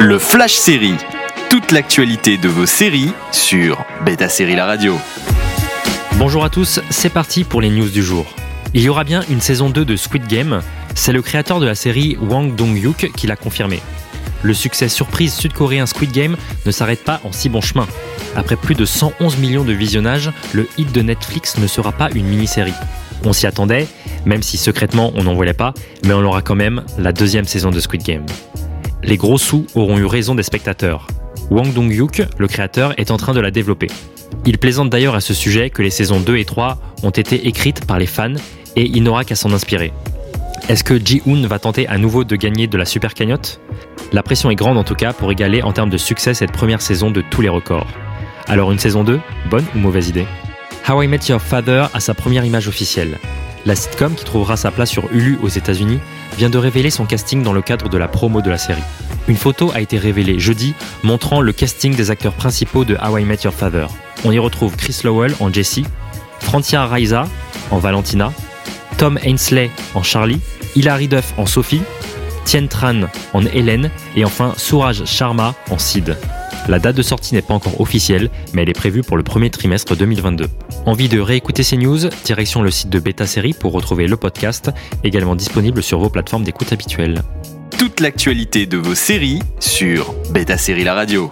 Le Flash Série. Toute l'actualité de vos séries sur Beta Série La Radio. Bonjour à tous, c'est parti pour les news du jour. Il y aura bien une saison 2 de Squid Game. C'est le créateur de la série Wang Dong-hyuk qui l'a confirmé. Le succès surprise sud-coréen Squid Game ne s'arrête pas en si bon chemin. Après plus de 111 millions de visionnages, le hit de Netflix ne sera pas une mini-série. On s'y attendait, même si secrètement on n'en voulait pas, mais on aura quand même la deuxième saison de Squid Game. Les gros sous auront eu raison des spectateurs. Wang Dong-hyuk, le créateur, est en train de la développer. Il plaisante d'ailleurs à ce sujet que les saisons 2 et 3 ont été écrites par les fans et il n'aura qu'à s'en inspirer. Est-ce que Ji-hoon va tenter à nouveau de gagner de la super cagnotte? La pression est grande en tout cas pour égaler en termes de succès cette première saison de tous les records. Alors une saison 2, bonne ou mauvaise idée? How I Met Your Father a sa première image officielle. La sitcom, qui trouvera sa place sur Hulu aux États-Unis, vient de révéler son casting dans le cadre de la promo de la série. Une photo a été révélée jeudi montrant le casting des acteurs principaux de How I Met Your Father. On y retrouve Chris Lowell en Jessie, Francia Raiza en Valentina, Tom Ainsley en Charlie, Hilary Duff en Sophie, Tien Tran en Hélène et enfin Suraj Sharma en Sid. La date de sortie n'est pas encore officielle, mais elle est prévue pour le premier trimestre 2022. Envie de réécouter ces news? Direction le site de Beta Série pour retrouver le podcast, également disponible sur vos plateformes d'écoute habituelles. Toute l'actualité de vos séries sur Beta Série La Radio.